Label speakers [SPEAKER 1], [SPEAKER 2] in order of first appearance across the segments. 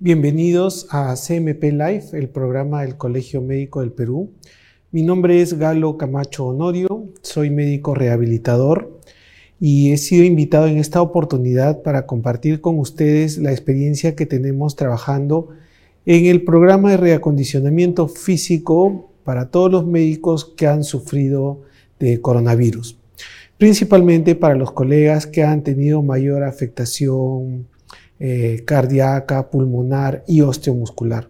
[SPEAKER 1] Bienvenidos a CMP Live, el programa del Colegio Médico del Perú. Mi nombre es Galo Camacho Honorio, soy médico rehabilitador y he sido invitado en esta oportunidad para compartir con ustedes la experiencia que tenemos trabajando en el programa de reacondicionamiento físico para todos los médicos que han sufrido de coronavirus, principalmente para los colegas que han tenido mayor afectación eh, cardíaca, pulmonar y osteomuscular.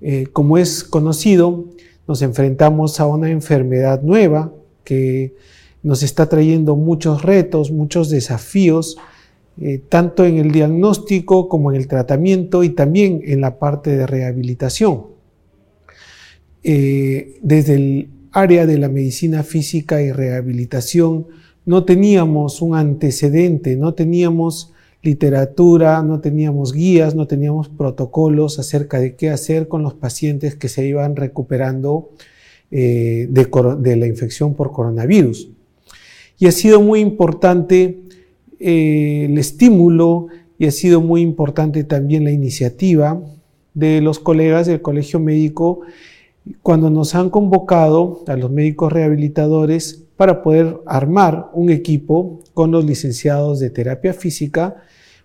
[SPEAKER 1] Eh, como es conocido, nos enfrentamos a una enfermedad nueva que nos está trayendo muchos retos, muchos desafíos, eh, tanto en el diagnóstico como en el tratamiento y también en la parte de rehabilitación. desde el área de la medicina física y rehabilitación no teníamos un antecedente, no teníamos literatura, no teníamos guías, no teníamos protocolos acerca de qué hacer con los pacientes que se iban recuperando eh, de, la infección por coronavirus. Y ha sido muy importante eh, el estímulo y ha sido muy importante también la iniciativa de los colegas del Colegio Médico cuando nos han convocado a los médicos rehabilitadores para poder armar un equipo con los licenciados de terapia física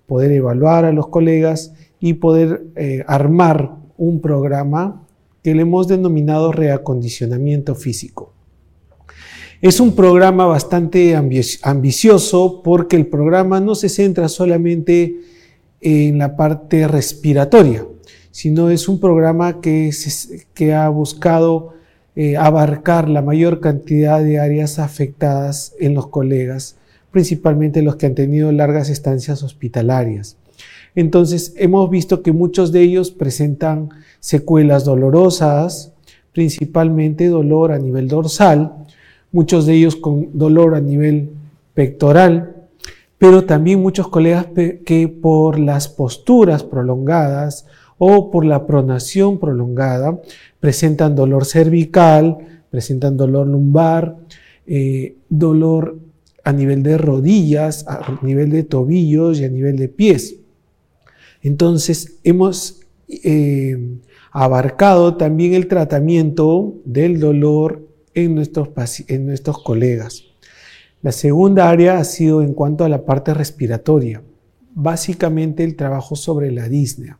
[SPEAKER 1] poder evaluar a los colegas y poder eh, armar un programa que le hemos denominado reacondicionamiento físico. Es un programa bastante ambicioso porque el programa no se centra solamente en la parte respiratoria, sino es un programa que, que ha buscado eh, abarcar la mayor cantidad de áreas afectadas en los colegas principalmente los que han tenido largas estancias hospitalarias. Entonces, hemos visto que muchos de ellos presentan secuelas dolorosas, principalmente dolor a nivel dorsal, muchos de ellos con dolor a nivel pectoral, pero también muchos colegas que por las posturas prolongadas o por la pronación prolongada presentan dolor cervical, presentan dolor lumbar, eh, dolor a nivel de rodillas, a nivel de tobillos y a nivel de pies. Entonces hemos eh, abarcado también el tratamiento del dolor en nuestros, en nuestros colegas. La segunda área ha sido en cuanto a la parte respiratoria, básicamente el trabajo sobre la disnea.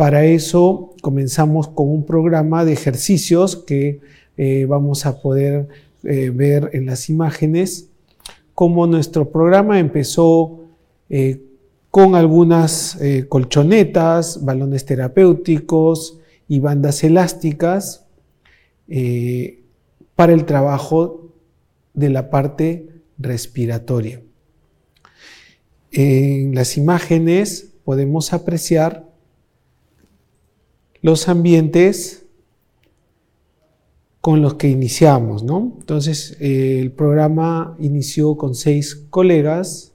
[SPEAKER 1] Para eso comenzamos con un programa de ejercicios que eh, vamos a poder eh, ver en las imágenes como nuestro programa empezó eh, con algunas colchonetas, balones terapéuticos y bandas elásticas para el trabajo de la parte respiratoria. En las imágenes podemos apreciar los ambientes con los que iniciamos, ¿no? Entonces, eh, el programa inició con seis colegas,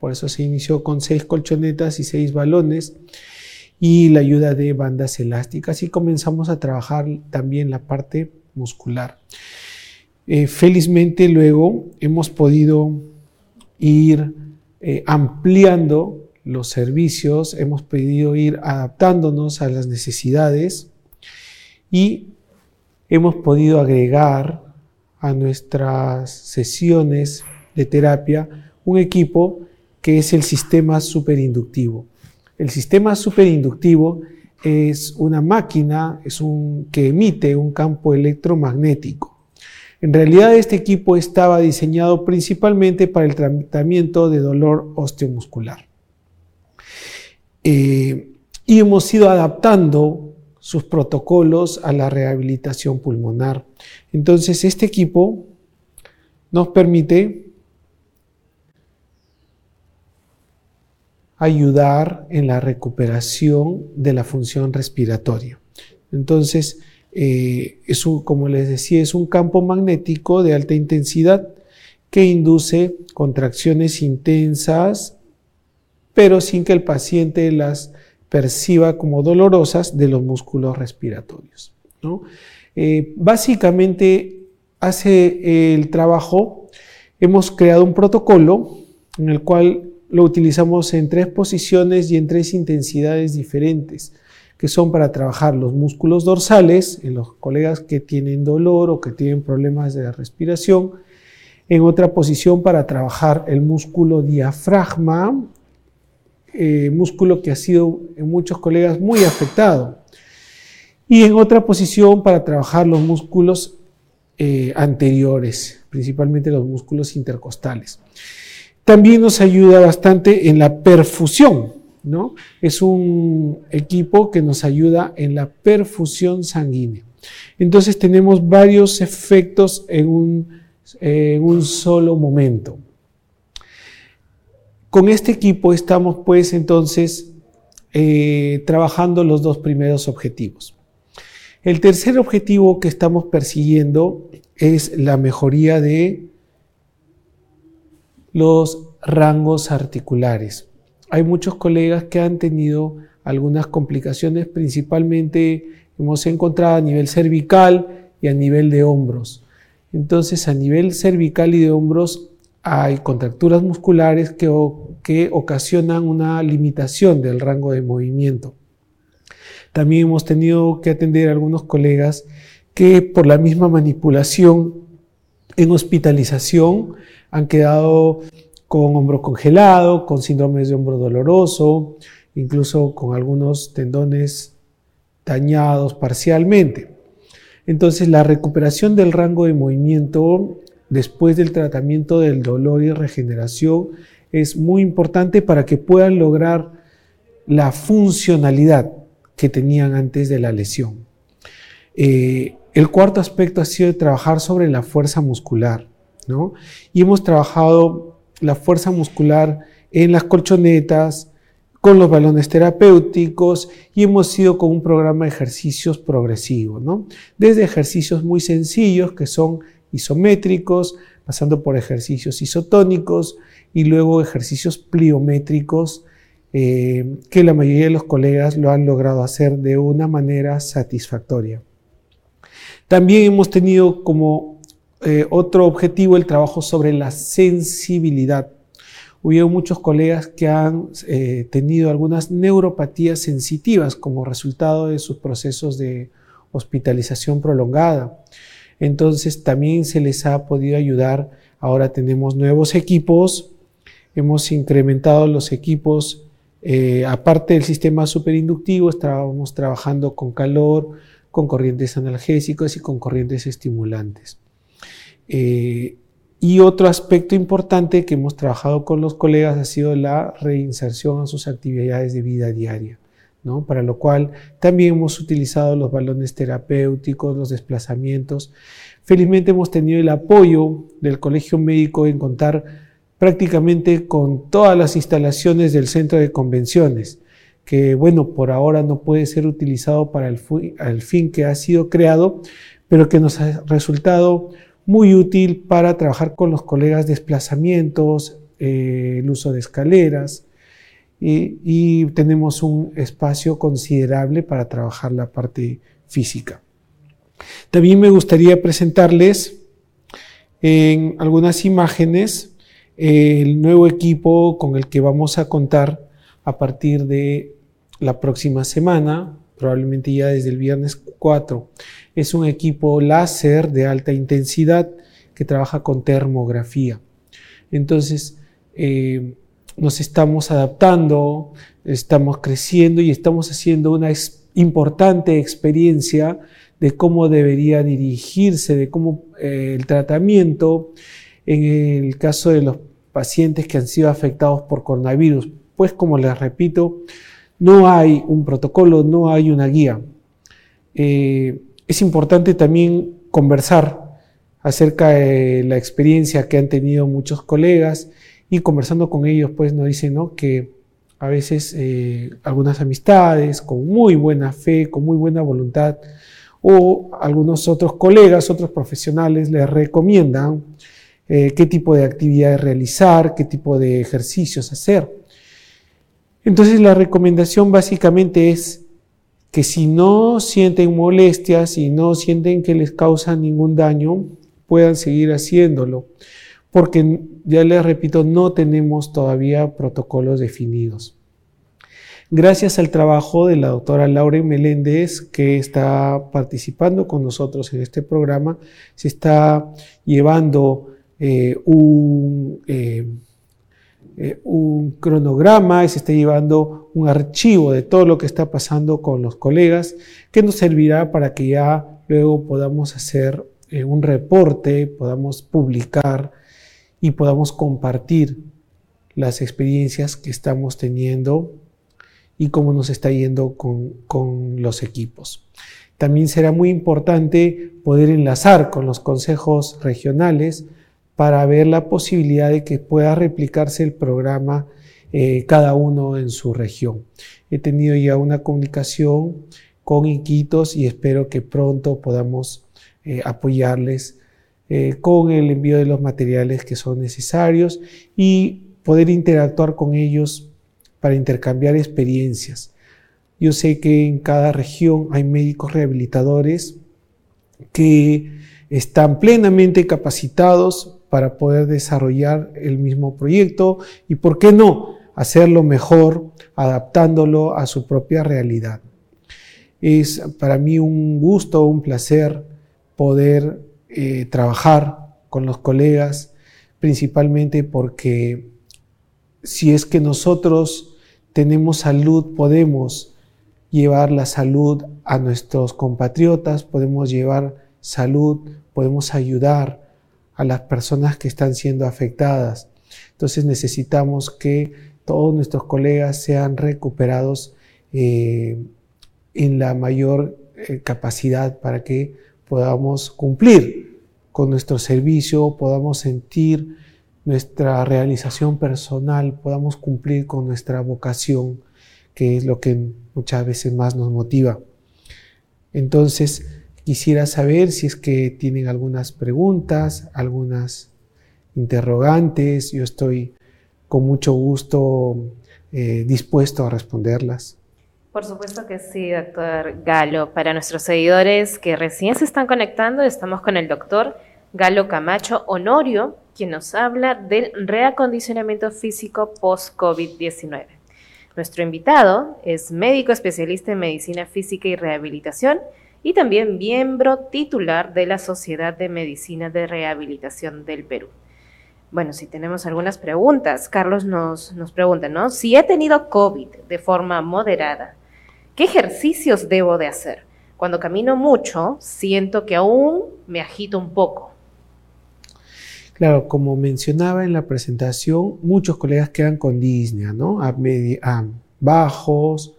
[SPEAKER 1] por eso se inició con seis colchonetas y seis balones y la ayuda de bandas elásticas y comenzamos a trabajar también la parte muscular. Eh, felizmente luego hemos podido ir eh, ampliando los servicios, hemos podido ir adaptándonos a las necesidades y hemos podido agregar a nuestras sesiones de terapia un equipo que es el sistema superinductivo. El sistema superinductivo es una máquina es un, que emite un campo electromagnético. En realidad este equipo estaba diseñado principalmente para el tratamiento de dolor osteomuscular. Eh, y hemos ido adaptando sus protocolos a la rehabilitación pulmonar. Entonces, este equipo nos permite ayudar en la recuperación de la función respiratoria. Entonces, eh, como les decía, es un campo magnético de alta intensidad que induce contracciones intensas, pero sin que el paciente las perciba como dolorosas de los músculos respiratorios. Eh, básicamente hace el trabajo, hemos creado un protocolo en el cual lo utilizamos en tres posiciones y en tres intensidades diferentes, que son para trabajar los músculos dorsales, en los colegas que tienen dolor o que tienen problemas de respiración, en otra posición para trabajar el músculo diafragma, eh, músculo que ha sido en muchos colegas muy afectado, y en otra posición para trabajar los músculos eh, anteriores, principalmente los músculos intercostales. También nos ayuda bastante en la perfusión, ¿no? Es un equipo que nos ayuda en la perfusión sanguínea. Entonces tenemos varios efectos en un, en un solo momento. Con este equipo estamos pues entonces eh, trabajando los dos primeros objetivos. El tercer objetivo que estamos persiguiendo es la mejoría de los rangos articulares. Hay muchos colegas que han tenido algunas complicaciones, principalmente hemos encontrado a nivel cervical y a nivel de hombros. Entonces, a nivel cervical y de hombros hay contracturas musculares que, que ocasionan una limitación del rango de movimiento. También hemos tenido que atender a algunos colegas que por la misma manipulación en hospitalización han quedado con hombro congelado, con síndromes de hombro doloroso, incluso con algunos tendones dañados parcialmente. Entonces, la recuperación del rango de movimiento después del tratamiento del dolor y regeneración es muy importante para que puedan lograr la funcionalidad que tenían antes de la lesión. Eh, el cuarto aspecto ha sido trabajar sobre la fuerza muscular. Y hemos trabajado la fuerza muscular en las colchonetas, con los balones terapéuticos y hemos ido con un programa de ejercicios progresivos, Desde ejercicios muy sencillos que son isométricos, pasando por ejercicios isotónicos y luego ejercicios pliométricos eh, que la mayoría de los colegas lo han logrado hacer de una manera satisfactoria. También hemos tenido como eh, otro objetivo, el trabajo sobre la sensibilidad. Hubo muchos colegas que han eh, tenido algunas neuropatías sensitivas como resultado de sus procesos de hospitalización prolongada. Entonces también se les ha podido ayudar. Ahora tenemos nuevos equipos, hemos incrementado los equipos, eh, aparte del sistema superinductivo, estábamos trabajando con calor, con corrientes analgésicos y con corrientes estimulantes. Eh, y otro aspecto importante que hemos trabajado con los colegas ha sido la reinserción a sus actividades de vida diaria, ¿no? para lo cual también hemos utilizado los balones terapéuticos, los desplazamientos. Felizmente hemos tenido el apoyo del Colegio Médico en contar prácticamente con todas las instalaciones del centro de convenciones, que bueno, por ahora no puede ser utilizado para el, fin que ha sido creado, pero que nos ha resultado muy útil para trabajar con los colegas desplazamientos, eh, el uso de escaleras y, tenemos un espacio considerable para trabajar la parte física. También me gustaría presentarles en algunas imágenes el nuevo equipo con el que vamos a contar a partir de la próxima semana, probablemente ya desde el viernes 4 es un equipo láser de alta intensidad que trabaja con termografía. Entonces, eh, nos estamos adaptando, estamos creciendo y estamos haciendo una importante experiencia de cómo debería dirigirse, de cómo eh, el tratamiento en el caso de los pacientes que han sido afectados por coronavirus. Pues como les repito, no hay un protocolo, no hay una guía. Eh, es importante también conversar acerca de la experiencia que han tenido muchos colegas y conversando con ellos, pues nos dicen que a veces eh, algunas amistades con muy buena fe, con muy buena voluntad, o algunos otros colegas, otros profesionales les recomiendan eh, qué tipo de actividades realizar, qué tipo de ejercicios hacer. Entonces la recomendación básicamente es que si no sienten molestias y no sienten que les causa ningún daño, puedan seguir haciéndolo. porque ya les repito, no tenemos todavía protocolos definidos. Gracias al trabajo de la doctora Laura Meléndez, que está participando con nosotros en este programa, se está llevando eh, un, eh, eh, un cronograma, se está llevando un archivo de todo lo que está pasando con los colegas, que nos servirá para que ya luego podamos hacer un reporte, podamos publicar y podamos compartir las experiencias que estamos teniendo y cómo nos está yendo con, los equipos. También será muy importante poder enlazar con los consejos regionales para ver la posibilidad de que pueda replicarse el programa eh, cada uno en su región. He tenido ya una comunicación con Iquitos y espero que pronto podamos eh, apoyarles eh, con el envío de los materiales que son necesarios y poder interactuar con ellos para intercambiar experiencias. Yo sé que en cada región hay médicos rehabilitadores que están plenamente capacitados para poder desarrollar el mismo proyecto y, ¿por qué no?, hacerlo mejor, adaptándolo a su propia realidad. Es para mí un gusto, un placer poder eh, trabajar con los colegas, principalmente porque si es que nosotros tenemos salud, podemos llevar la salud a nuestros compatriotas, podemos llevar salud, podemos ayudar a las personas que están siendo afectadas. Entonces necesitamos que todos nuestros colegas sean recuperados eh, en la mayor eh, capacidad para que podamos cumplir con nuestro servicio, podamos sentir nuestra realización personal, podamos cumplir con nuestra vocación, que es lo que muchas veces más nos motiva. Entonces, quisiera saber si es que tienen algunas preguntas, algunas interrogantes. Yo estoy con mucho gusto eh, dispuesto a responderlas.
[SPEAKER 2] Por supuesto que sí, doctor Galo. Para nuestros seguidores que recién se están conectando, estamos con el doctor Galo Camacho Honorio, quien nos habla del reacondicionamiento físico post-COVID-19. Nuestro invitado es médico especialista en medicina física y rehabilitación y también miembro titular de la Sociedad de Medicina de Rehabilitación del Perú. Bueno, si tenemos algunas preguntas, Carlos nos, nos pregunta, ¿no? Si he tenido COVID de forma moderada, ¿Qué ejercicios debo de hacer? Cuando camino mucho, siento que aún me agito un poco.
[SPEAKER 1] Claro, como mencionaba en la presentación, muchos colegas quedan con disney, ¿no? A, bajos,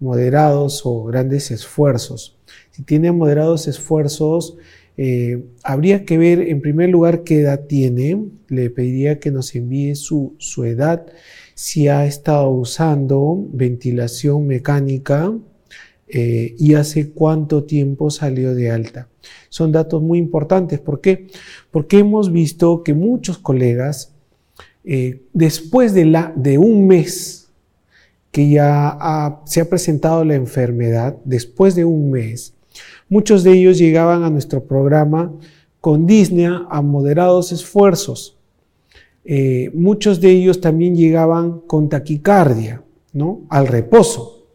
[SPEAKER 1] moderados o grandes esfuerzos. Si tiene moderados esfuerzos, eh, habría que ver en primer lugar qué edad tiene. Le pediría que nos envíe su, su edad si ha estado usando ventilación mecánica eh, y hace cuánto tiempo salió de alta. Son datos muy importantes. ¿Por qué? Porque hemos visto que muchos colegas, eh, después de, la, de un mes que ya se ha presentado la enfermedad, después de un mes, muchos de ellos llegaban a nuestro programa con disnea a moderados esfuerzos eh, muchos de ellos también llegaban con taquicardia, ¿no? Al reposo.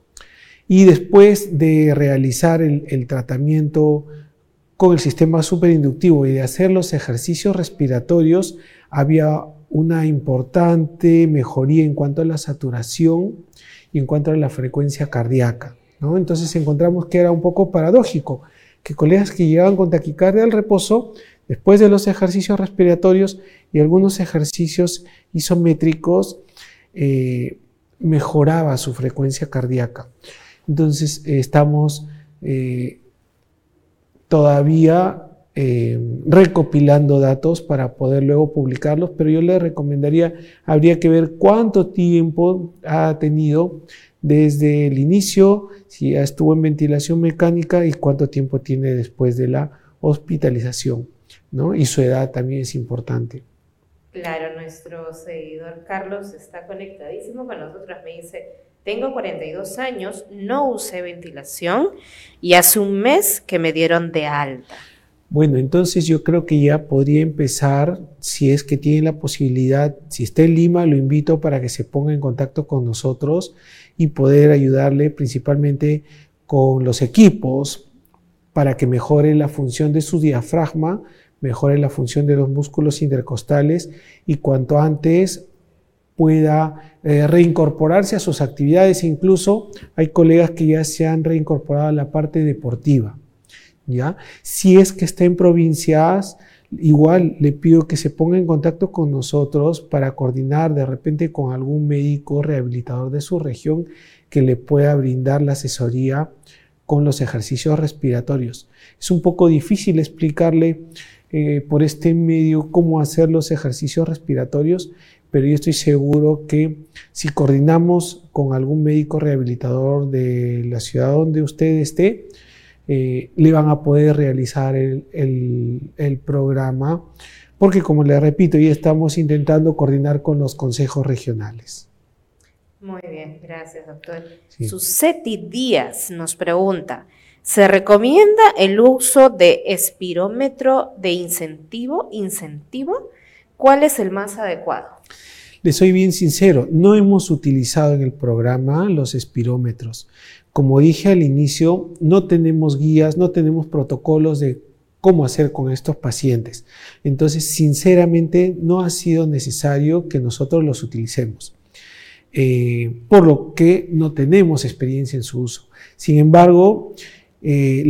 [SPEAKER 1] Y después de realizar el, tratamiento con el sistema superinductivo y de hacer los ejercicios respiratorios, había una importante mejoría en cuanto a la saturación y en cuanto a la frecuencia cardíaca. ¿no? Entonces encontramos que era un poco paradójico que colegas que llegaban con taquicardia al reposo Después de los ejercicios respiratorios y algunos ejercicios isométricos, eh, mejoraba su frecuencia cardíaca. Entonces, eh, estamos eh, todavía recopilando datos para poder luego publicarlos, pero yo le recomendaría, habría que ver cuánto tiempo ha tenido desde el inicio, si ya estuvo en ventilación mecánica y cuánto tiempo tiene después de la hospitalización. Y su edad también es importante.
[SPEAKER 2] Claro, nuestro seguidor Carlos está conectadísimo con nosotros. Me dice, tengo 42 años, no usé ventilación y hace un mes que me dieron de alta.
[SPEAKER 1] Bueno, entonces yo creo que ya podría empezar, si es que tiene la posibilidad, si está en Lima, lo invito para que se ponga en contacto con nosotros y poder ayudarle principalmente con los equipos para que mejore la función de su diafragma, mejore la función de los músculos intercostales y cuanto antes pueda eh, reincorporarse a sus actividades. Incluso hay colegas que ya se han reincorporado a la parte deportiva. Si es que está en provincias, igual le pido que se ponga en contacto con nosotros para coordinar de repente con algún médico rehabilitador de su región que le pueda brindar la asesoría con los ejercicios respiratorios. Es un poco difícil explicarle eh, por este medio cómo hacer los ejercicios respiratorios, pero yo estoy seguro que si coordinamos con algún médico rehabilitador de la ciudad donde usted esté, eh, le van a poder realizar el, el, programa, porque como le repito, ya estamos intentando coordinar con los consejos regionales.
[SPEAKER 2] Muy bien, gracias, doctor. Suseti Díaz nos pregunta, ¿se recomienda el uso de espirómetro de incentivo? ¿Incentivo? ¿Cuál es el más adecuado?
[SPEAKER 1] Le soy bien sincero, no hemos utilizado en el programa los espirómetros. Como dije al inicio, no tenemos guías, no tenemos protocolos de cómo hacer con estos pacientes. Entonces, sinceramente, no ha sido necesario que nosotros los utilicemos. Eh, por lo que no tenemos experiencia en su uso. Sin embargo, eh,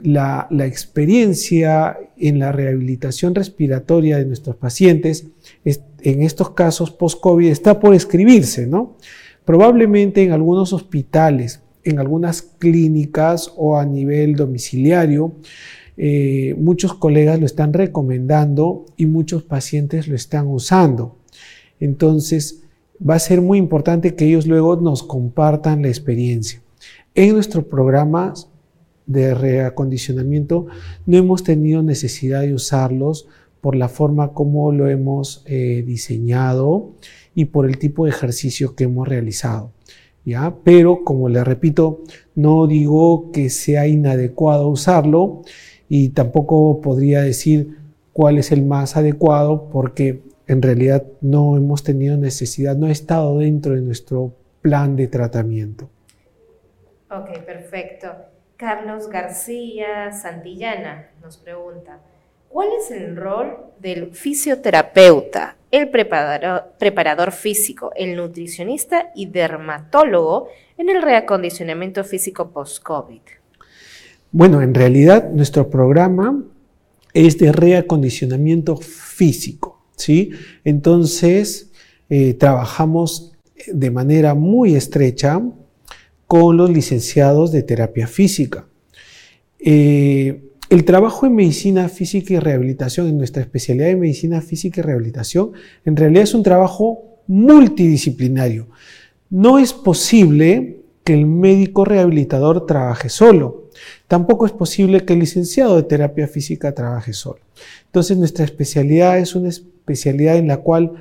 [SPEAKER 1] la, experiencia en la rehabilitación respiratoria de nuestros pacientes en estos casos post-COVID está por escribirse, ¿no? Probablemente en algunos hospitales, en algunas clínicas o a nivel domiciliario, eh, muchos colegas lo están recomendando y muchos pacientes lo están usando. Entonces, va a ser muy importante que ellos luego nos compartan la experiencia. En nuestros programas de reacondicionamiento no hemos tenido necesidad de usarlos por la forma como lo hemos eh, diseñado y por el tipo de ejercicio que hemos realizado. Pero, como le repito, no digo que sea inadecuado usarlo y tampoco podría decir cuál es el más adecuado porque en realidad no hemos tenido necesidad, no ha estado dentro de nuestro plan de tratamiento.
[SPEAKER 2] Ok, perfecto. Carlos García Santillana nos pregunta, ¿Cuál es el rol del fisioterapeuta, el preparador, físico, el nutricionista y dermatólogo en el reacondicionamiento físico post-COVID?
[SPEAKER 1] Bueno, en realidad nuestro programa es de reacondicionamiento físico, ¿sí? Entonces, eh, trabajamos de manera muy estrecha con los licenciados de terapia física. Eh, el trabajo en medicina física y rehabilitación, en nuestra especialidad de medicina física y rehabilitación, en realidad es un trabajo multidisciplinario. No es posible que el médico rehabilitador trabaje solo. Tampoco es posible que el licenciado de terapia física trabaje solo. Entonces nuestra especialidad es una especialidad en la cual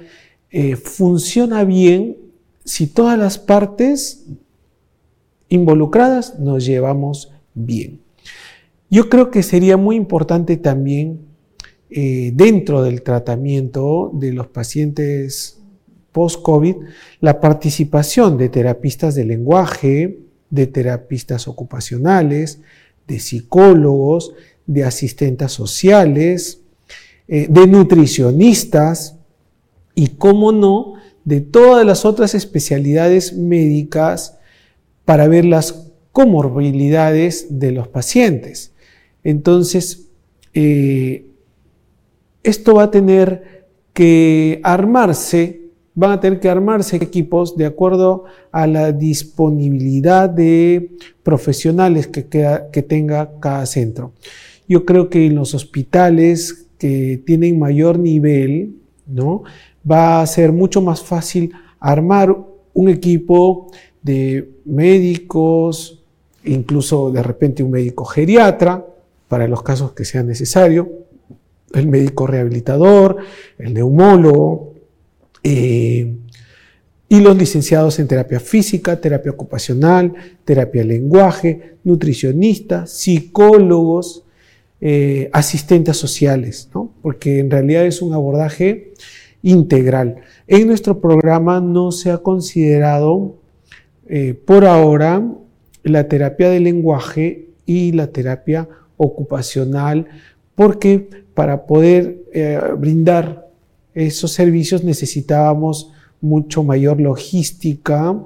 [SPEAKER 1] eh, funciona bien si todas las partes involucradas nos llevamos bien. Yo creo que sería muy importante también eh, dentro del tratamiento de los pacientes post-COVID la participación de terapistas de lenguaje, de terapistas ocupacionales, de psicólogos, de asistentes sociales, eh, de nutricionistas y, cómo no, de todas las otras especialidades médicas para ver las comorbilidades de los pacientes. Entonces, eh, esto va a tener que armarse, van a tener que armarse equipos de acuerdo a la disponibilidad de profesionales que, que tenga cada centro. Yo creo que en los hospitales que tienen mayor nivel, ¿no? va a ser mucho más fácil armar un equipo de médicos, incluso de repente un médico geriatra, para los casos que sea necesario, el médico rehabilitador, el neumólogo eh, y los licenciados en terapia física, terapia ocupacional, terapia lenguaje, nutricionistas, psicólogos, eh, asistentes sociales, ¿no? porque en realidad es un abordaje integral. En nuestro programa no se ha considerado eh, por ahora la terapia del lenguaje y la terapia ocupacional, porque para poder eh, brindar esos servicios necesitábamos mucho mayor logística.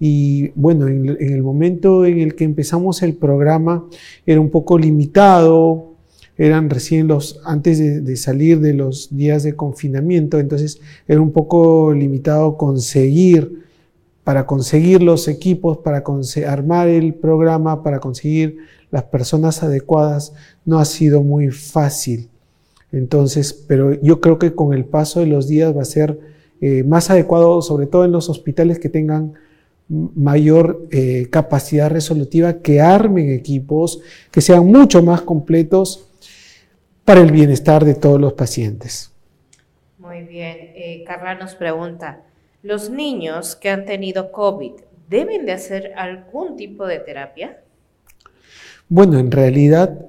[SPEAKER 1] Y bueno, en, el momento en el que empezamos el programa era un poco limitado, eran recién los, antes de, de, salir de los días de confinamiento, entonces era un poco limitado conseguir, para conseguir los equipos, para armar el programa, para conseguir las personas adecuadas, no ha sido muy fácil. Entonces, pero yo creo que con el paso de los días va a ser eh, más adecuado, sobre todo en los hospitales que tengan mayor eh, capacidad resolutiva, que armen equipos que sean mucho más completos para el bienestar de todos los pacientes.
[SPEAKER 2] Muy bien. Eh, Carla nos pregunta, ¿los niños que han tenido COVID deben de hacer algún tipo de terapia?
[SPEAKER 1] Bueno, en realidad,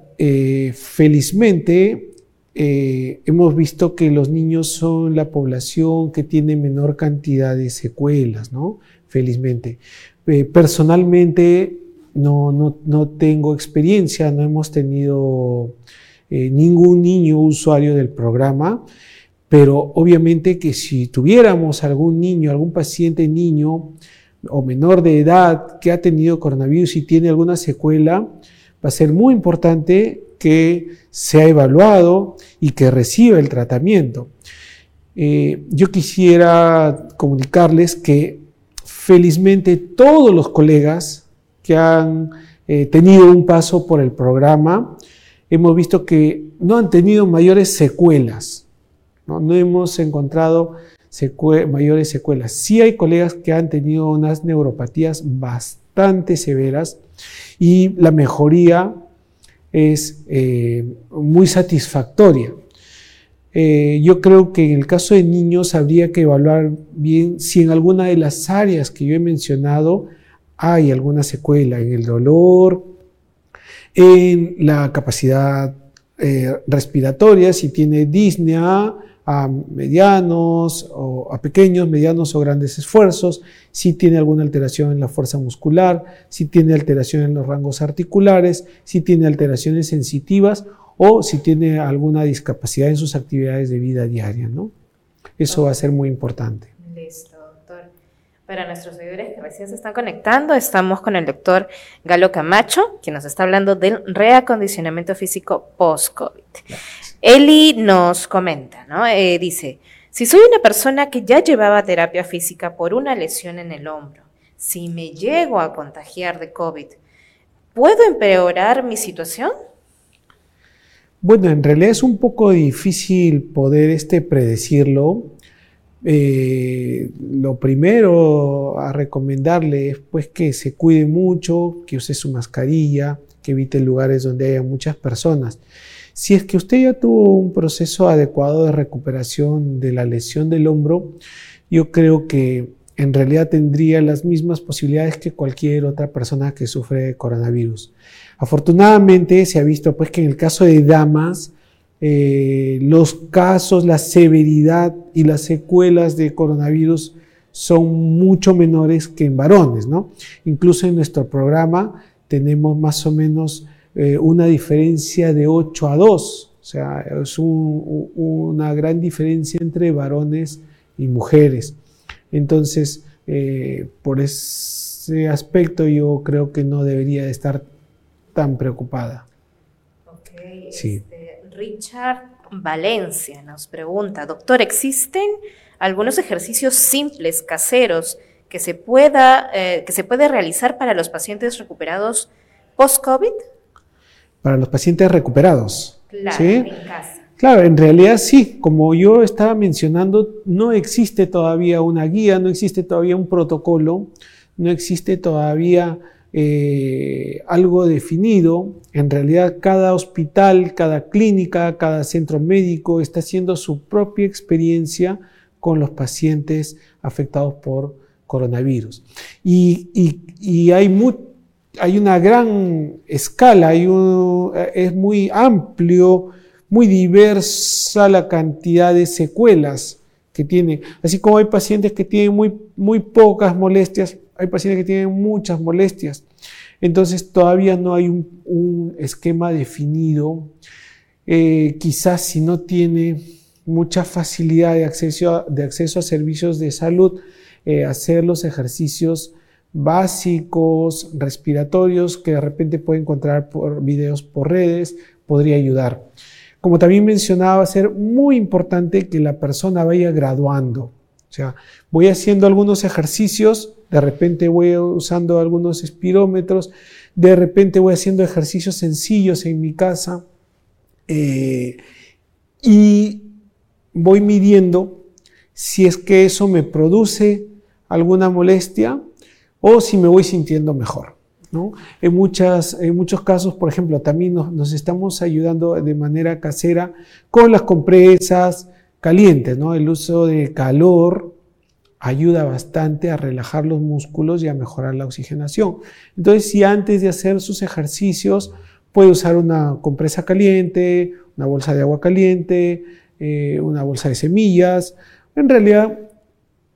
[SPEAKER 1] felizmente, eh, hemos visto que los niños son la población que tiene menor cantidad de secuelas, ¿no? Felizmente. Eh, personalmente no, no, tengo experiencia, no hemos tenido eh, ningún niño usuario del programa, pero obviamente que si tuviéramos algún niño, algún paciente niño o menor de edad que ha tenido coronavirus y tiene alguna secuela, va a ser muy importante que sea evaluado y que reciba el tratamiento. Eh, yo quisiera comunicarles que felizmente todos los colegas que han eh, tenido un paso por el programa, hemos visto que no han tenido mayores secuelas, no, hemos encontrado mayores secuelas. Sí hay colegas que han tenido unas neuropatías bastante severas y la mejoría es eh, muy satisfactoria. Eh, yo creo que en el caso de niños habría que evaluar bien si en alguna de las áreas que yo he mencionado hay alguna secuela en el dolor, en la capacidad eh, respiratoria, si tiene disnea, a medianos o a pequeños, medianos o grandes esfuerzos, si tiene alguna alteración en la fuerza muscular, si tiene alteración en los rangos articulares, si tiene alteraciones sensitivas o si tiene alguna discapacidad en sus actividades de vida diaria, ¿no? Eso va a ser muy importante.
[SPEAKER 2] Listo, doctor. Para nuestros seguidores que recién se están conectando, estamos con el doctor Galo Camacho, quien nos está hablando del reacondicionamiento físico post-COVID. Eli nos comenta, ¿no? Eh, dice, si soy una persona que ya llevaba terapia física por una lesión en el hombro, si me llego a contagiar de COVID, ¿puedo empeorar mi situación?
[SPEAKER 1] Bueno, en realidad es un poco difícil poder este, predecirlo. Eh, lo primero a recomendarle es pues, que se cuide mucho, que use su mascarilla, que evite lugares donde haya muchas personas. Si es que usted ya tuvo un proceso adecuado de recuperación de la lesión del hombro, yo creo que en realidad tendría las mismas posibilidades que cualquier otra persona que sufre de coronavirus. Afortunadamente se ha visto pues que en el caso de damas, eh, los casos, la severidad y las secuelas de coronavirus son mucho menores que en varones, ¿no? Incluso en nuestro programa tenemos más o menos eh, una diferencia de 8 a 2. O sea, es una gran diferencia entre varones y mujeres. Entonces, eh, por ese aspecto yo creo que no debería estar tan preocupada.
[SPEAKER 2] Ok. Sí. Este, Richard Valencia nos pregunta, doctor, ¿existen algunos ejercicios simples, caseros, que se pueda, eh, que se puede realizar para los pacientes recuperados post-COVID?
[SPEAKER 1] Para los pacientes recuperados.
[SPEAKER 2] Claro, en casa.
[SPEAKER 1] Claro, en realidad sí, como yo estaba mencionando, no existe todavía una guía, no existe todavía un protocolo, no existe todavía eh, algo definido. En realidad cada hospital, cada clínica, cada centro médico está haciendo su propia experiencia con los pacientes afectados por coronavirus. Y, y hay hay una gran escala, es muy amplio, muy diversa la cantidad de secuelas que tiene. Así como hay pacientes que tienen muy, muy pocas molestias, hay pacientes que tienen muchas molestias. Entonces todavía no hay un, esquema definido. Eh, quizás si no tiene mucha facilidad de acceso a, de acceso a servicios de salud, eh, hacer los ejercicios básicos, respiratorios, que de repente puede encontrar por videos por redes, podría ayudar. Como también mencionaba, va a ser muy importante que la persona vaya graduando. O sea, voy haciendo algunos ejercicios, de repente voy usando algunos espirómetros, de repente voy haciendo ejercicios sencillos en mi casa eh, y voy midiendo si es que eso me produce alguna molestia o si me voy sintiendo mejor. En, muchas, en muchos casos, por ejemplo, también nos, estamos ayudando de manera casera con las compresas calientes. ¿no? El uso de calor ayuda bastante a relajar los músculos y a mejorar la oxigenación. Entonces, si antes de hacer sus ejercicios puede usar una compresa caliente, una bolsa de agua caliente, eh, una bolsa de semillas, en realidad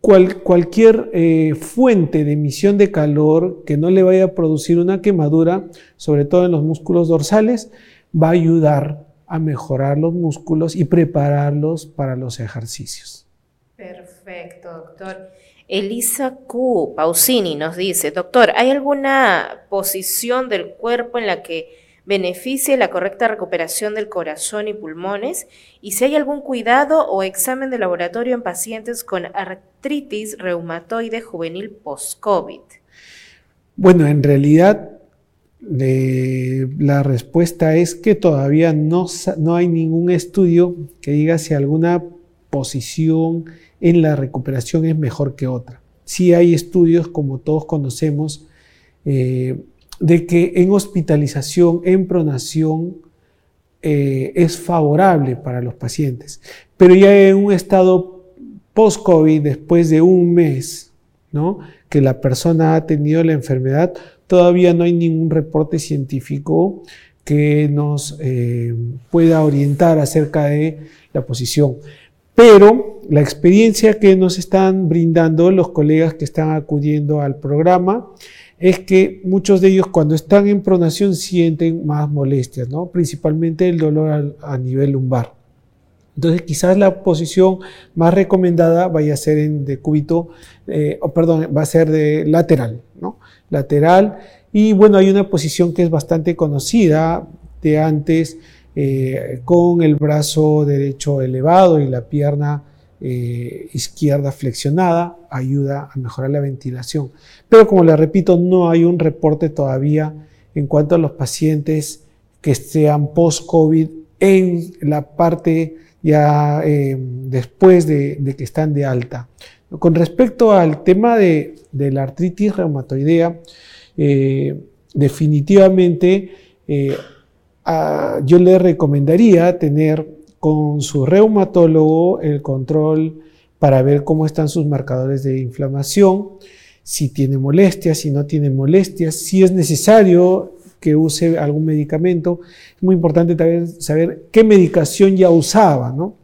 [SPEAKER 1] cualquier eh, fuente de emisión de calor que no le vaya a producir una quemadura, sobre todo en los músculos dorsales, va a ayudar a mejorar los músculos y prepararlos para los ejercicios.
[SPEAKER 2] Perfecto, doctor. Elisa Q. Pausini nos dice, doctor, ¿hay alguna posición del cuerpo en la que beneficie la correcta recuperación del corazón y pulmones y si hay algún cuidado o examen de laboratorio en pacientes con artritis reumatoide juvenil post-COVID.
[SPEAKER 1] Bueno, en realidad la respuesta es que todavía no, no hay ningún estudio que diga si alguna posición en la recuperación es mejor que otra. Sí hay estudios, como todos conocemos, eh, de que en hospitalización, en pronación, eh, es favorable para los pacientes. Pero ya en un estado post-COVID, después de un mes, ¿no? que la persona ha tenido la enfermedad, todavía no hay ningún reporte científico que nos eh, pueda orientar acerca de la posición. Pero la experiencia que nos están brindando los colegas que están acudiendo al programa es que muchos de ellos cuando están en pronación sienten más molestias, ¿no? principalmente el dolor a, nivel lumbar. Entonces quizás la posición más recomendada vaya a ser en decúbito, eh, perdón, va a ser de lateral, ¿no? Lateral. Y bueno, hay una posición que es bastante conocida de antes, eh, con el brazo derecho elevado y la pierna eh, izquierda flexionada ayuda a mejorar la ventilación. Pero como le repito, no hay un reporte todavía en cuanto a los pacientes que sean post-COVID en la parte ya eh, después de, que están de alta. Con respecto al tema de, la artritis reumatoidea, eh, definitivamente yo le recomendaría tener con su reumatólogo el control para ver cómo están sus marcadores de inflamación, si tiene molestias, si no tiene molestias, si es necesario que use algún medicamento. Es muy importante también saber qué medicación ya usaba, ¿no?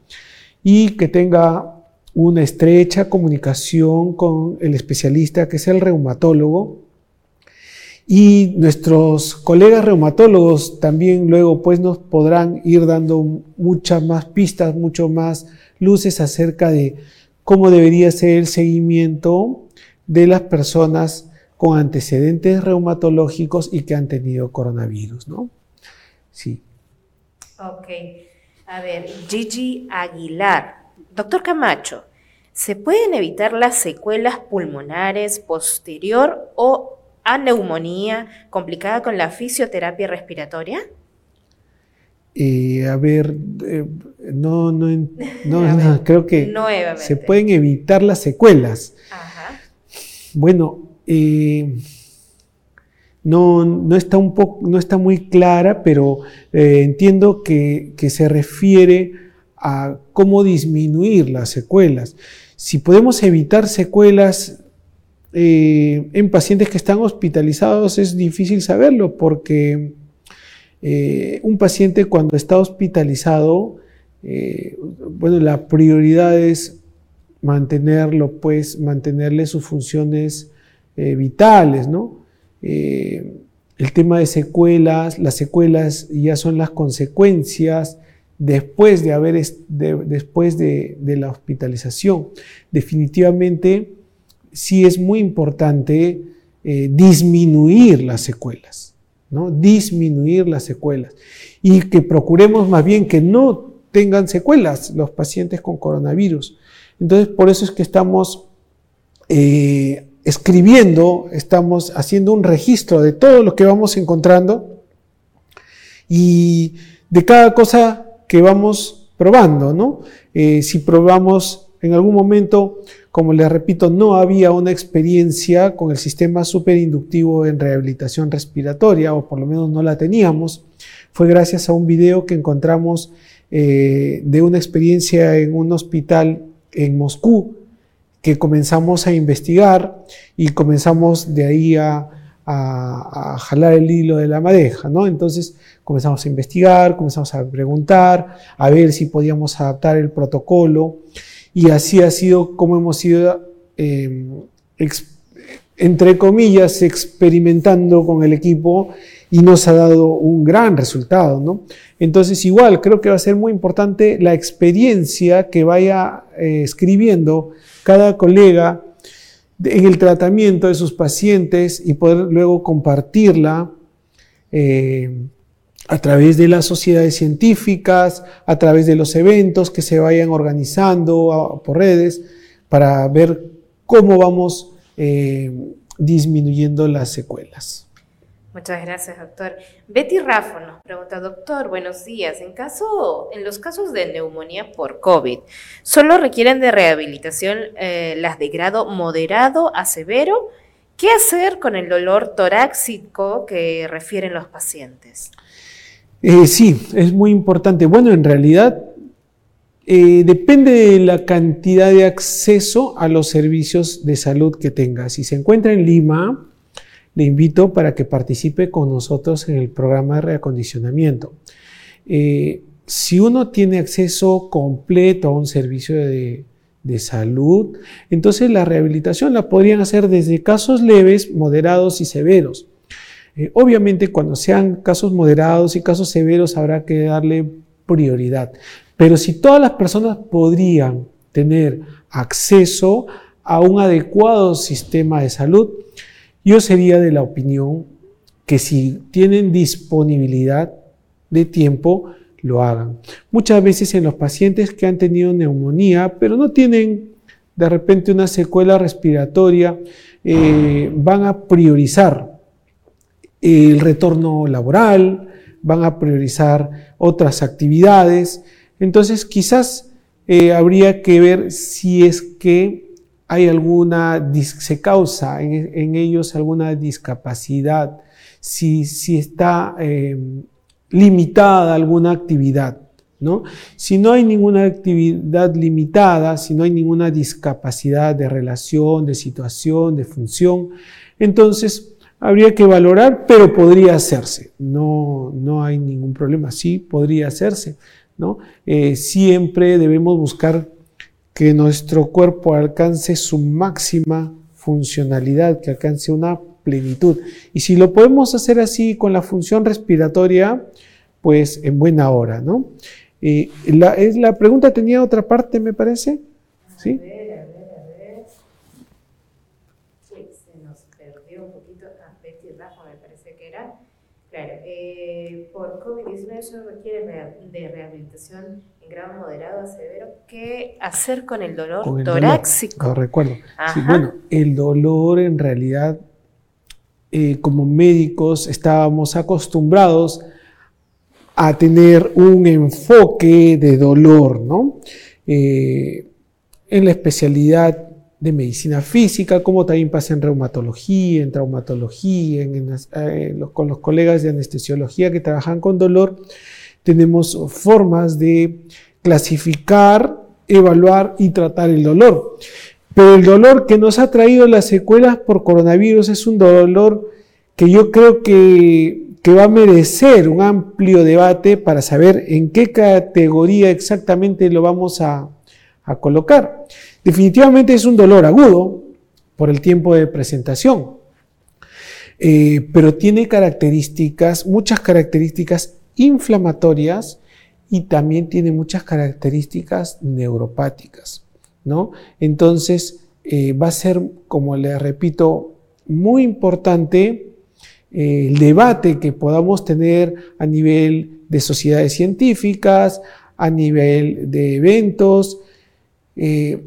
[SPEAKER 1] Y que tenga una estrecha comunicación con el especialista que es el reumatólogo y nuestros colegas reumatólogos también luego pues nos podrán ir dando muchas más pistas, mucho más luces acerca de cómo debería ser el seguimiento de las personas con antecedentes reumatológicos y que han tenido coronavirus, ¿no?
[SPEAKER 2] Sí. Ok. A ver, Gigi Aguilar. Doctor Camacho, ¿se pueden evitar las secuelas pulmonares posterior o a neumonía complicada con la fisioterapia respiratoria?
[SPEAKER 1] Eh, a ver, eh, no, no, no, creo que se pueden evitar las secuelas. Bueno, eh, no, no, está un poco, no está muy clara, pero entiendo que, que se refiere a cómo disminuir las secuelas. Si podemos evitar secuelas eh, en pacientes que están hospitalizados es difícil saberlo porque eh, un paciente cuando está hospitalizado, eh, bueno, la prioridad es mantenerlo, pues, mantenerle sus funciones vitales, ¿no? el tema de secuelas, las secuelas ya son las consecuencias después de haber, después de, la hospitalización. Definitivamente sí es muy importante eh, disminuir las secuelas, ¿no? Disminuir las secuelas. Y que procuremos más bien que no tengan secuelas los pacientes con coronavirus. Entonces, por eso es que estamos eh, escribiendo, estamos haciendo un registro de todo lo que vamos encontrando y de cada cosa que vamos probando, ¿no? Eh, si probamos en algún momento, como les repito, no había una experiencia con el sistema superinductivo en rehabilitación respiratoria, o por lo menos no la teníamos, fue gracias a un video que encontramos eh, de una experiencia en un hospital en Moscú, que comenzamos a investigar y comenzamos de ahí a, a, jalar el hilo de la madeja, ¿no? Entonces comenzamos a investigar, comenzamos a preguntar, a ver si podíamos adaptar el protocolo y así ha sido como hemos ido, em, entre comillas, experimentando con el equipo y nos ha dado un gran resultado, ¿no? Entonces igual creo que va a ser muy importante la experiencia que vaya eh, escribiendo cada colega en el tratamiento de sus pacientes y poder luego compartirla eh, a través de las sociedades científicas, a través de los eventos que se vayan organizando por redes para ver cómo vamos eh, disminuyendo las secuelas.
[SPEAKER 2] Muchas gracias, doctor. Betty Raffo nos pregunta, doctor, buenos días. En, los casos de neumonía por COVID, ¿solo requieren de rehabilitación eh, las de grado moderado a severo? ¿Qué hacer con el dolor torácico que refieren los pacientes?
[SPEAKER 1] Eh, sí, es muy importante. Bueno, en realidad eh, depende de la cantidad de acceso a los servicios de salud que tenga. Si se encuentra en Lima, le invito para que participe con nosotros en el programa de reacondicionamiento. Eh, si uno tiene acceso completo a un servicio de, salud, entonces la rehabilitación la podrían hacer desde casos leves, moderados y severos. Eh, obviamente cuando sean casos moderados y casos severos habrá que darle prioridad. Pero si todas las personas podrían tener acceso a un adecuado sistema de salud, yo sería de la opinión que si tienen disponibilidad de tiempo, lo hagan. Muchas veces en los pacientes que han tenido neumonía, pero no tienen de repente una secuela respiratoria, eh, van a priorizar el retorno laboral, van a priorizar otras actividades. Entonces quizás eh, habría que ver si es que hay alguna, se causa en, ellos alguna discapacidad, si, si está eh, limitada alguna actividad. ¿no? Si no hay ninguna actividad limitada, si no hay ninguna discapacidad de relación, de situación, de función, entonces habría que valorar, pero podría hacerse. No, no hay ningún problema, sí podría hacerse. ¿no? Eh, siempre debemos buscar que nuestro cuerpo alcance su máxima funcionalidad, que alcance una plenitud. Y si lo podemos hacer así con la función respiratoria, pues en buena hora, ¿no? Y la, es, la pregunta tenía otra parte, me parece. ¿Sí? A ver, a ver, a ver.
[SPEAKER 2] Sí, se nos perdió un poquito. Ah, Betty Rafa me parece que era. Claro, eh, por COVID-19 eso requiere de rehabilitación grado moderado a severo, ¿qué hacer con el dolor torácico?
[SPEAKER 1] lo recuerdo. bueno, el dolor en realidad, eh, como médicos, estábamos acostumbrados a tener un enfoque de dolor, ¿no? Eh, en la especialidad de medicina física, como también pasa en reumatología, en traumatología, eh, con los colegas de anestesiología que trabajan con dolor, tenemos formas de clasificar, evaluar y tratar el dolor. Pero el dolor que nos ha traído las secuelas por coronavirus es un dolor que yo creo que, va a merecer un amplio debate para saber en qué categoría exactamente lo vamos a, colocar. Definitivamente es un dolor agudo por el tiempo de presentación, eh, pero tiene características, muchas características inflamatorias y también tiene muchas características neuropáticas. ¿no? Entonces, eh, va a ser, como le repito, muy importante eh, el debate que podamos tener a nivel de sociedades científicas, a nivel de eventos, eh,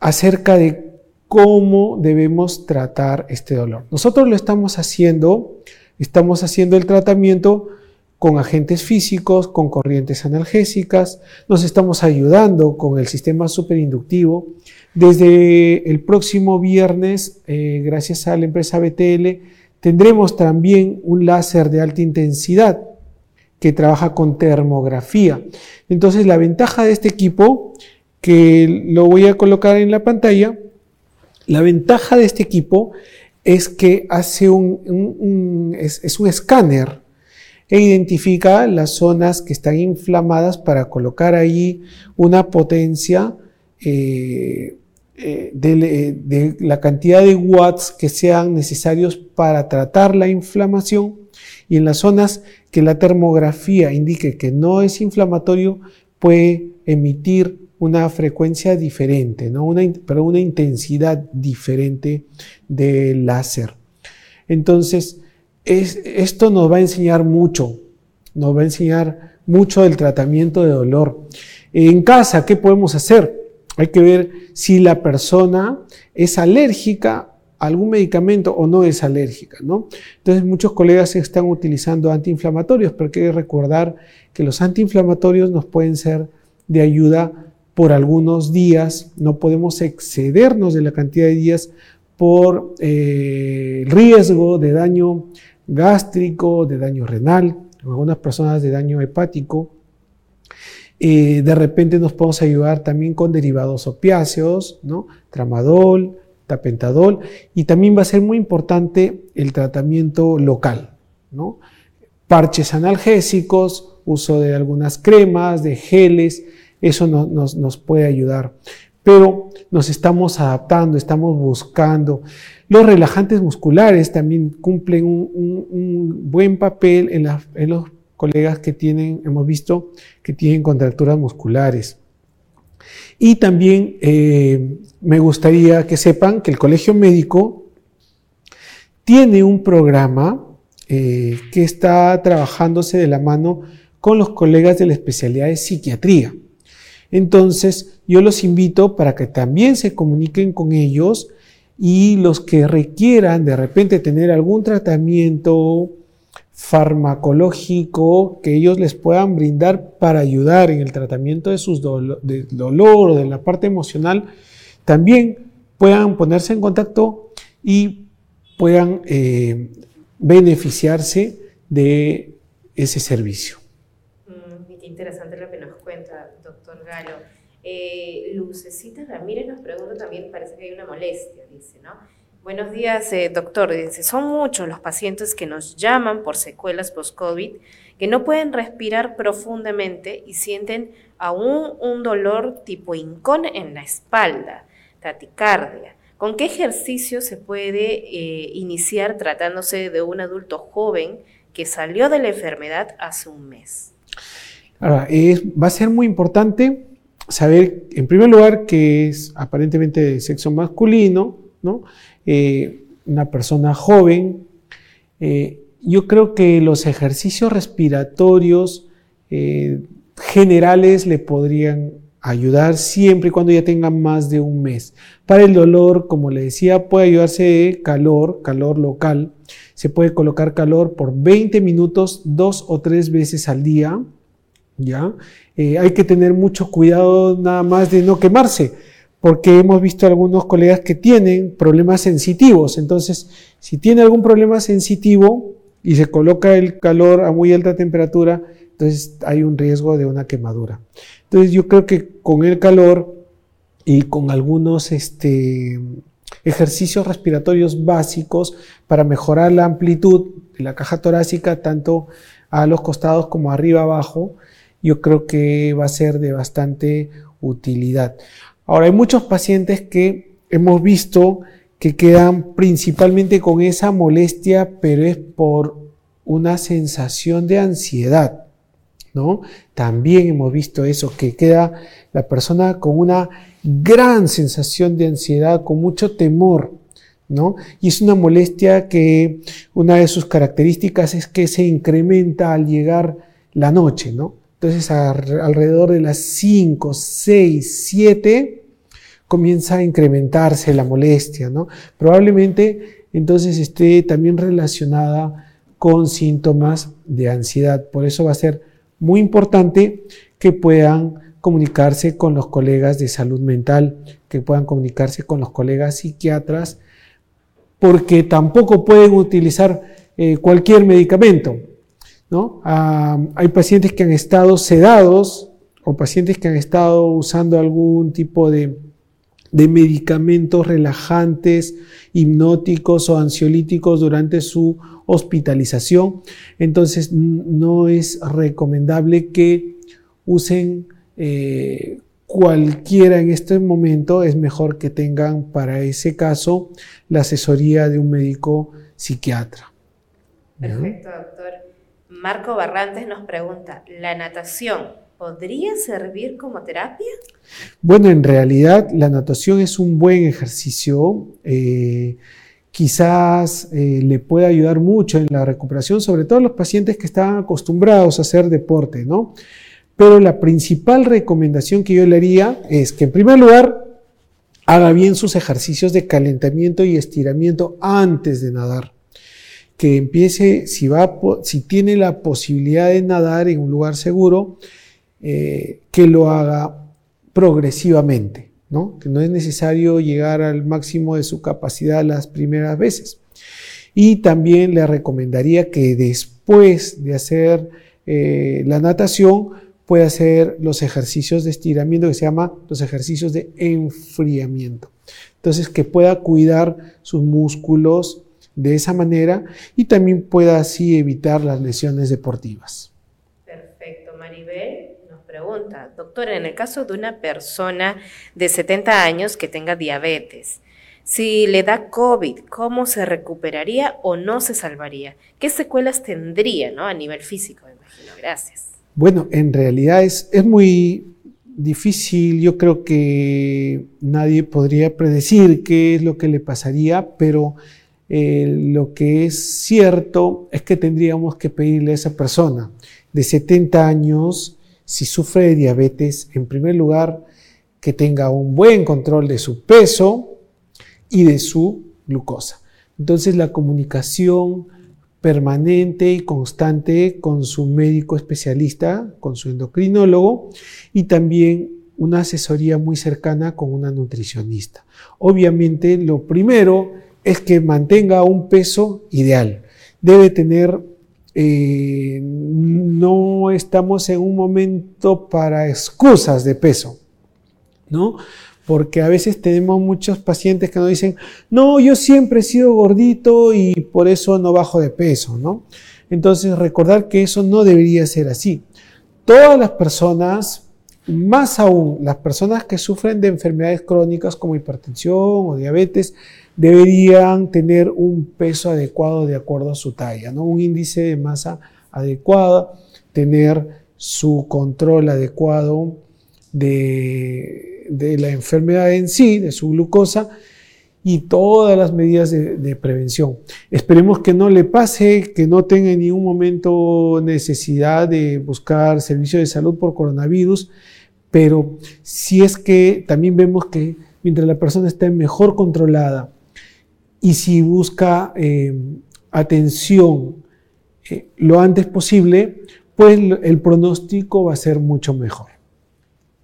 [SPEAKER 1] acerca de cómo debemos tratar este dolor. Nosotros lo estamos haciendo, estamos haciendo el tratamiento con agentes físicos, con corrientes analgésicas, nos estamos ayudando con el sistema superinductivo. Desde el próximo viernes, eh, gracias a la empresa BTL, tendremos también un láser de alta intensidad que trabaja con termografía. Entonces, la ventaja de este equipo, que lo voy a colocar en la pantalla, la ventaja de este equipo es que hace un, es un escáner e identifica las zonas que están inflamadas para colocar ahí una potencia eh, eh, de, de, la cantidad de watts que sean necesarios para tratar la inflamación. Y en las zonas que la termografía indique que no es inflamatorio puede emitir una frecuencia diferente, ¿no? pero una intensidad diferente del láser. Entonces, esto nos va a enseñar mucho, nos va a enseñar mucho del tratamiento de dolor. En casa, ¿qué podemos hacer? Hay que ver si la persona es alérgica a algún medicamento o no es alérgica, ¿no? Entonces muchos colegas están utilizando antiinflamatorios, pero hay que recordar que los antiinflamatorios nos pueden ser de ayuda por algunos días, no podemos excedernos de la cantidad de días por eh, riesgo de daño gástrico, de daño renal, algunas personas de daño hepático. Eh, de repente nos podemos ayudar también con derivados opiáceos, ¿no? tramadol, tapentadol, y también va a ser muy importante el tratamiento local, ¿no? parches analgésicos, uso de algunas cremas, de geles, eso nos, nos puede ayudar. Pero nos estamos adaptando, estamos buscando. Los relajantes musculares también cumplen un, buen papel en, los colegas que tienen, hemos visto, que tienen contracturas musculares. Y también eh, me gustaría que sepan que el Colegio Médico tiene un programa eh, que está trabajándose de la mano con los colegas de la especialidad de psiquiatría. Entonces, yo los invito para que también se comuniquen con ellos y los que requieran de repente tener algún tratamiento farmacológico que ellos les puedan brindar para ayudar en el tratamiento de sus dolor o de la parte emocional, también puedan ponerse en contacto y puedan eh, beneficiarse de ese servicio.
[SPEAKER 2] Mm, interesante lo que nos cuenta, Eh, Lucecita Ramírez nos pregunta también, parece que hay una molestia, dice, ¿no? Buenos días, eh, doctor. Dice, son muchos los pacientes que nos llaman por secuelas post-COVID que no pueden respirar profundamente y sienten aún un dolor tipo incón en la espalda, taticardia. ¿Con qué ejercicio se puede eh, iniciar tratándose de un adulto joven que salió de la enfermedad hace un mes?
[SPEAKER 1] Ahora, va a ser muy importante saber, en primer lugar, que es aparentemente de sexo masculino, ¿no? Eh, una persona joven. Eh, yo creo que los ejercicios respiratorios eh, generales le podrían ayudar siempre y cuando ya tengan más de un mes. Para el dolor, como le decía, puede ayudarse de calor, calor local. Se puede colocar calor por 20 minutos dos o tres veces al día. ¿Ya? Eh, hay que tener mucho cuidado nada más de no quemarse, porque hemos visto algunos colegas que tienen problemas sensitivos. Entonces, si tiene algún problema sensitivo y se coloca el calor a muy alta temperatura, entonces hay un riesgo de una quemadura. Entonces, yo creo que con el calor y con algunos este, ejercicios respiratorios básicos para mejorar la amplitud de la caja torácica, tanto a los costados como arriba abajo, yo creo que va a ser de bastante utilidad. Ahora, hay muchos pacientes que hemos visto que quedan principalmente con esa molestia, pero es por una sensación de ansiedad, ¿no? También hemos visto eso, que queda la persona con una gran sensación de ansiedad, con mucho temor, ¿no? Y es una molestia que una de sus características es que se incrementa al llegar la noche, ¿no? Entonces alrededor de las 5, 6, 7 comienza a incrementarse la molestia, ¿no? Probablemente entonces esté también relacionada con síntomas de ansiedad. Por eso va a ser muy importante que puedan comunicarse con los colegas de salud mental, que puedan comunicarse con los colegas psiquiatras, porque tampoco pueden utilizar eh, cualquier medicamento. ¿No? Ah, hay pacientes que han estado sedados o pacientes que han estado usando algún tipo de, medicamentos relajantes, hipnóticos o ansiolíticos durante su hospitalización. Entonces no es recomendable que usen eh, cualquiera en este momento. Es mejor que tengan para ese caso la asesoría de un médico psiquiatra.
[SPEAKER 2] Perfecto, doctor. Marco Barrantes nos pregunta, ¿la natación podría servir como terapia?
[SPEAKER 1] Bueno, en realidad la natación es un buen ejercicio. Eh, quizás eh, le pueda ayudar mucho en la recuperación, sobre todo a los pacientes que están acostumbrados a hacer deporte, ¿no? Pero la principal recomendación que yo le haría es que en primer lugar haga bien sus ejercicios de calentamiento y estiramiento antes de nadar. Que empiece, si, va, si tiene la posibilidad de nadar en un lugar seguro, eh, que lo haga progresivamente. Que no es necesario llegar al máximo de su capacidad las primeras veces. Y también le recomendaría que después de hacer eh, la natación pueda hacer los ejercicios de estiramiento que se llama los ejercicios de enfriamiento. Entonces, que pueda cuidar sus músculos de esa manera y también pueda así evitar las lesiones deportivas.
[SPEAKER 2] Perfecto, Maribel pregunta, doctor, en el caso de una persona de 70 años que tenga diabetes, si le da COVID, ¿cómo se recuperaría o no se salvaría? ¿Qué secuelas tendría ¿no? a nivel físico? Me imagino. Gracias.
[SPEAKER 1] Bueno, en realidad es, es muy difícil. Yo creo que nadie podría predecir qué es lo que le pasaría, pero eh, lo que es cierto es que tendríamos que pedirle a esa persona de 70 años si sufre de diabetes, en primer lugar, que tenga un buen control de su peso y de su glucosa. Entonces la comunicación permanente y constante con su médico especialista, con su endocrinólogo y también una asesoría muy cercana con una nutricionista. Obviamente lo primero es que mantenga un peso ideal. Debe tener eh, no estamos en un momento para excusas de peso, ¿no? Porque a veces tenemos muchos pacientes que nos dicen, no, yo siempre he sido gordito y por eso no bajo de peso, ¿no? Entonces recordar que eso no debería ser así. Todas las personas, más aún las personas que sufren de enfermedades crónicas como hipertensión o diabetes, deberían tener un peso adecuado de acuerdo a su talla, ¿no? un índice de masa adecuado, tener su control adecuado de, la enfermedad en sí, de su glucosa y todas las medidas de, de, prevención. Esperemos que no le pase, que no tenga en ningún momento necesidad de buscar servicio de salud por coronavirus, pero si es que también vemos que mientras la persona esté mejor controlada, y si busca eh, atención eh, lo antes posible, pues el pronóstico va a ser mucho mejor.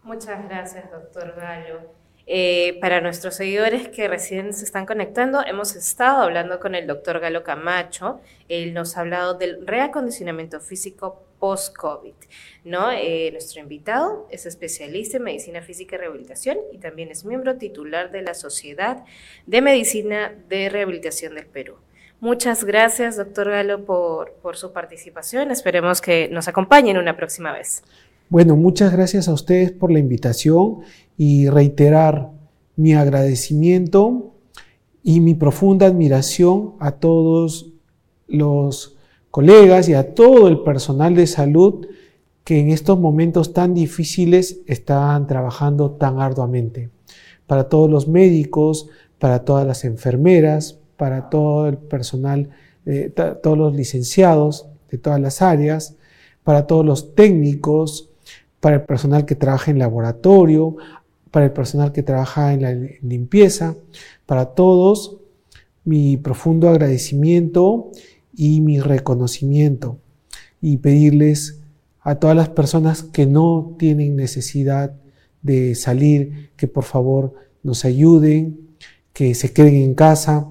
[SPEAKER 2] Muchas gracias, doctor Gallo. Eh, para nuestros seguidores que recién se están conectando, hemos estado hablando con el doctor Galo Camacho. Él nos ha hablado del reacondicionamiento físico post-COVID. ¿no? Eh, nuestro invitado es especialista en medicina física y rehabilitación y también es miembro titular de la Sociedad de Medicina de Rehabilitación del Perú. Muchas gracias, doctor Galo, por, por su participación. Esperemos que nos acompañen una próxima vez.
[SPEAKER 1] Bueno, muchas gracias a ustedes por la invitación y reiterar mi agradecimiento y mi profunda admiración a todos los colegas y a todo el personal de salud que en estos momentos tan difíciles están trabajando tan arduamente. Para todos los médicos, para todas las enfermeras, para todo el personal, eh, todos los licenciados de todas las áreas, para todos los técnicos, para el personal que trabaja en laboratorio, para el personal que trabaja en la limpieza, para todos mi profundo agradecimiento y mi reconocimiento y pedirles a todas las personas que no tienen necesidad de salir, que por favor nos ayuden, que se queden en casa,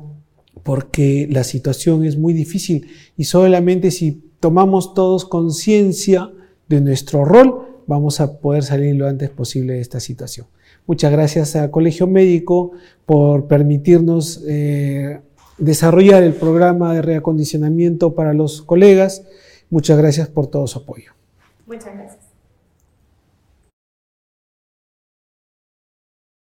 [SPEAKER 1] porque la situación es muy difícil y solamente si tomamos todos conciencia de nuestro rol, vamos a poder salir lo antes posible de esta situación. Muchas gracias al Colegio Médico por permitirnos eh, desarrollar el programa de reacondicionamiento para los colegas. Muchas gracias por todo su apoyo.
[SPEAKER 2] Muchas gracias.